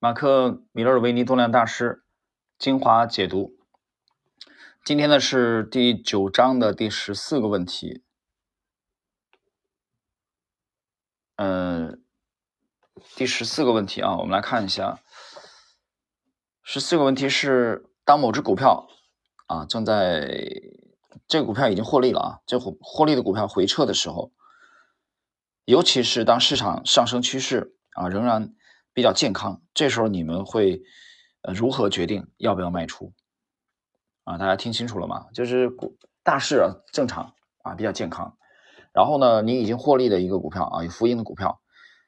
马克·米勒维尼动量大师精华解读。今天呢是第九章的第十四个问题。嗯，第十四个问题啊，我们来看一下。十四个问题是：当某只股票啊正在这个股票已经获利了啊，这获获利的股票回撤的时候，尤其是当市场上升趋势啊仍然。比较健康，这时候你们会呃如何决定要不要卖出啊？大家听清楚了吗？就是股大势啊正常啊比较健康，然后呢你已经获利的一个股票啊有福音的股票，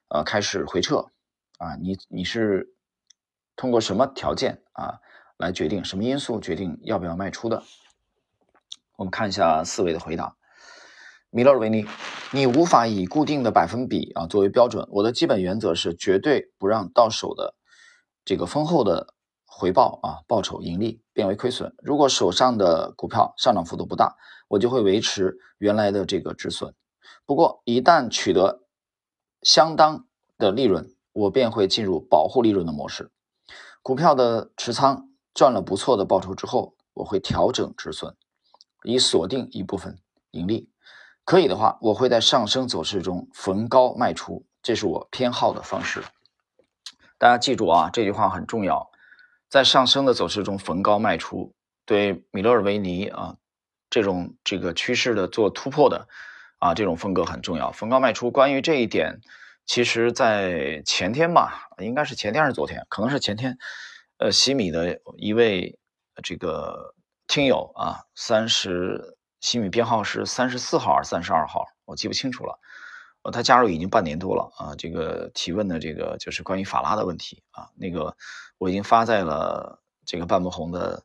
呃开始回撤啊你你是通过什么条件啊来决定什么因素决定要不要卖出的？我们看一下四位的回答。米勒维尼，你无法以固定的百分比啊作为标准。我的基本原则是绝对不让到手的这个丰厚的回报啊报酬盈利变为亏损。如果手上的股票上涨幅度不大，我就会维持原来的这个止损。不过一旦取得相当的利润，我便会进入保护利润的模式。股票的持仓赚了不错的报酬之后，我会调整止损，以锁定一部分盈利。可以的话，我会在上升走势中逢高卖出，这是我偏好的方式。大家记住啊，这句话很重要，在上升的走势中逢高卖出，对米勒尔维尼啊这种这个趋势的做突破的啊这种风格很重要。逢高卖出，关于这一点，其实在前天吧，应该是前天还是昨天，可能是前天，呃，西米的一位这个听友啊，三十。西米编号是三十四号还是三十二号？我记不清楚了。呃，他加入已经半年多了啊。这个提问的这个就是关于法拉的问题啊。那个我已经发在了这个半不红的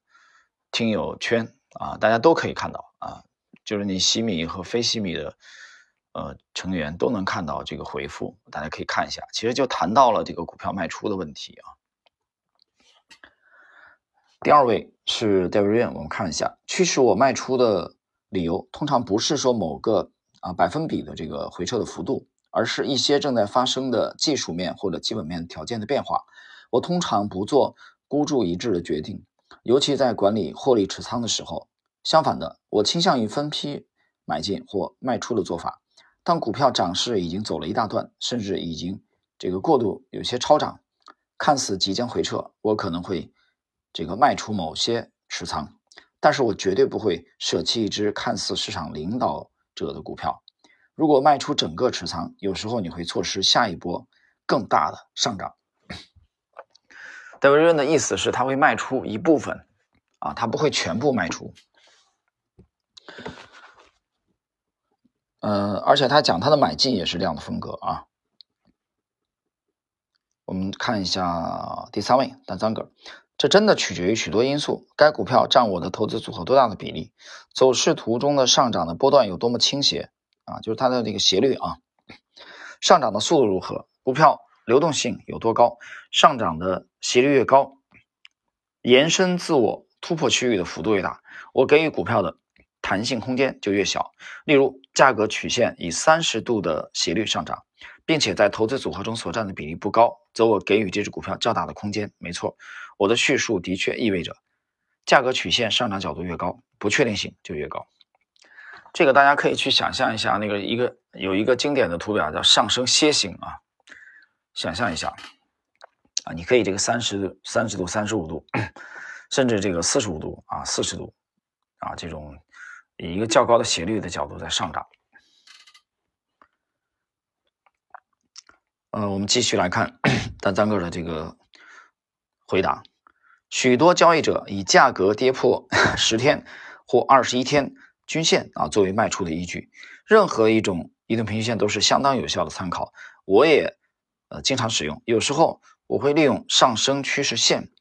听友圈啊，大家都可以看到啊。就是你西米和非西米的呃成员都能看到这个回复，大家可以看一下。其实就谈到了这个股票卖出的问题啊。第二位是 David，我们看一下驱使我卖出的。理由通常不是说某个啊百分比的这个回撤的幅度，而是一些正在发生的技术面或者基本面条件的变化。我通常不做孤注一掷的决定，尤其在管理获利持仓的时候。相反的，我倾向于分批买进或卖出的做法。当股票涨势已经走了一大段，甚至已经这个过度有些超涨，看似即将回撤，我可能会这个卖出某些持仓。但是我绝对不会舍弃一只看似市场领导者的股票。如果卖出整个持仓，有时候你会错失下一波更大的上涨。戴维润的意思是他会卖出一部分，啊，他不会全部卖出。嗯，而且他讲他的买进也是这样的风格啊。我们看一下第三位单张哥。这真的取决于许多因素。该股票占我的投资组合多大的比例？走势图中的上涨的波段有多么倾斜？啊，就是它的这个斜率啊。上涨的速度如何？股票流动性有多高？上涨的斜率越高，延伸自我突破区域的幅度越大，我给予股票的弹性空间就越小。例如，价格曲线以三十度的斜率上涨。并且在投资组合中所占的比例不高，则我给予这只股票较大的空间。没错，我的叙述的确意味着，价格曲线上涨角度越高，不确定性就越高。这个大家可以去想象一下，那个一个有一个经典的图表叫上升楔形啊，想象一下啊，你可以这个三十度、三十度、三十五度，甚至这个四十五度啊、四十度啊，这种以一个较高的斜率的角度在上涨。呃，我们继续来看单张哥的这个回答。许多交易者以价格跌破 十天或二十一天均线啊作为卖出的依据。任何一种移动平均线都是相当有效的参考。我也呃经常使用。有时候我会利用上升趋势线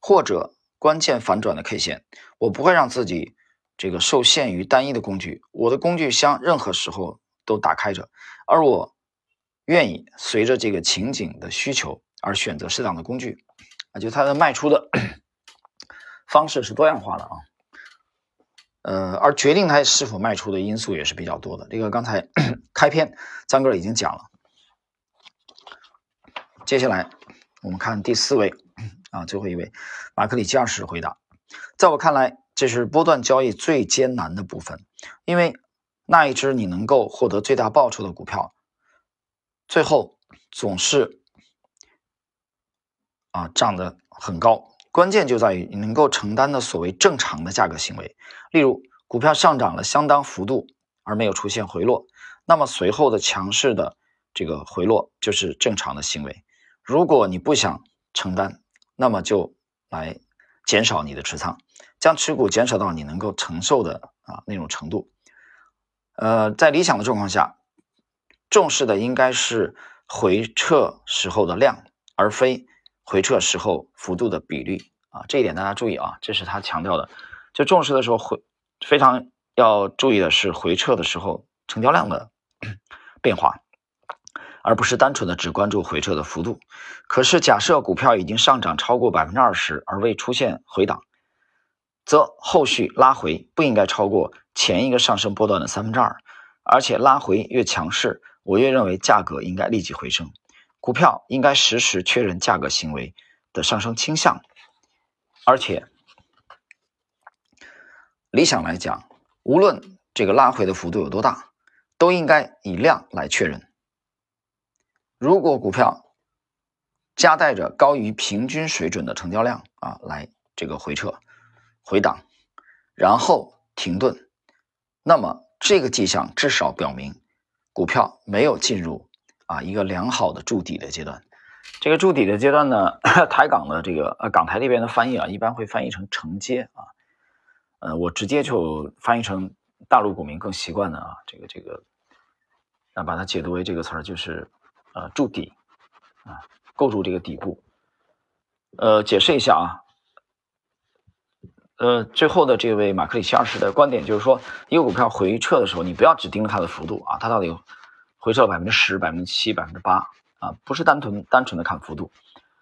或者关键反转的 K 线。我不会让自己这个受限于单一的工具。我的工具箱任何时候都打开着，而我。愿意随着这个情景的需求而选择适当的工具，啊，就它的卖出的 方式是多样化的啊，呃，而决定它是否卖出的因素也是比较多的。这个刚才 开篇张哥已经讲了，接下来我们看第四位啊，最后一位马克里奇二世回答，在我看来，这是波段交易最艰难的部分，因为那一只你能够获得最大报酬的股票，最后总是啊涨得很高。关键就在于你能够承担的所谓正常的价格行为，例如股票上涨了相当幅度而没有出现回落，那么随后的强势的这个回落就是正常的行为。如果你不想承担，那么就来减少你的持仓，将持股减少到你能够承受的啊那种程度。呃，在理想的状况下，重视的应该是回撤时候的量，而非回撤时候幅度的比率啊。这一点大家注意啊，这是他强调的。就重视的时候回非常要注意的是回撤的时候成交量的 变化。而不是单纯的只关注回撤的幅度。可是，假设股票已经上涨超过百分之二十而未出现回档，则后续拉回不应该超过前一个上升波段的三分之二。而且，拉回越强势，我越认为价格应该立即回升。股票应该实时确认价格行为的上升倾向。而且，理想来讲，无论这个拉回的幅度有多大，都应该以量来确认。如果股票夹带着高于平均水准的成交量啊，来这个回撤、回档，然后停顿，那么这个迹象至少表明股票没有进入啊一个良好的筑底的阶段。这个筑底的阶段呢，台港的这个呃港台那边的翻译啊，一般会翻译成承接啊，呃，我直接就翻译成大陆股民更习惯的啊，这个这个，那把它解读为这个词儿就是。呃，筑底啊，构筑这个底部。呃，解释一下啊，呃，最后的这位马克里奇二世的观点就是说，一个股票回撤的时候，你不要只盯着它的幅度啊，它到底回撤了百分之十、百分之七、百分之八啊，不是单纯单纯的看幅度。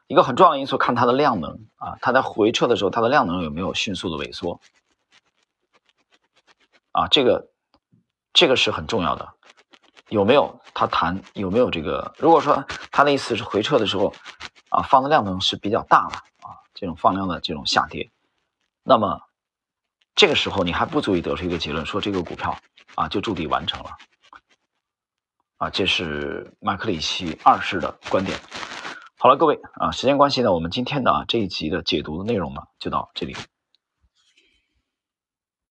一个很重要的因素，看它的量能啊，它在回撤的时候，它的量能有没有迅速的萎缩啊，这个这个是很重要的。有没有他谈有没有这个？如果说他的意思是回撤的时候，啊，放的量能是比较大的啊，这种放量的这种下跌，那么这个时候你还不足以得出一个结论，说这个股票啊就筑底完成了，啊，这是马克里奇二世的观点。好了，各位啊，时间关系呢，我们今天的啊这一集的解读的内容呢就到这里。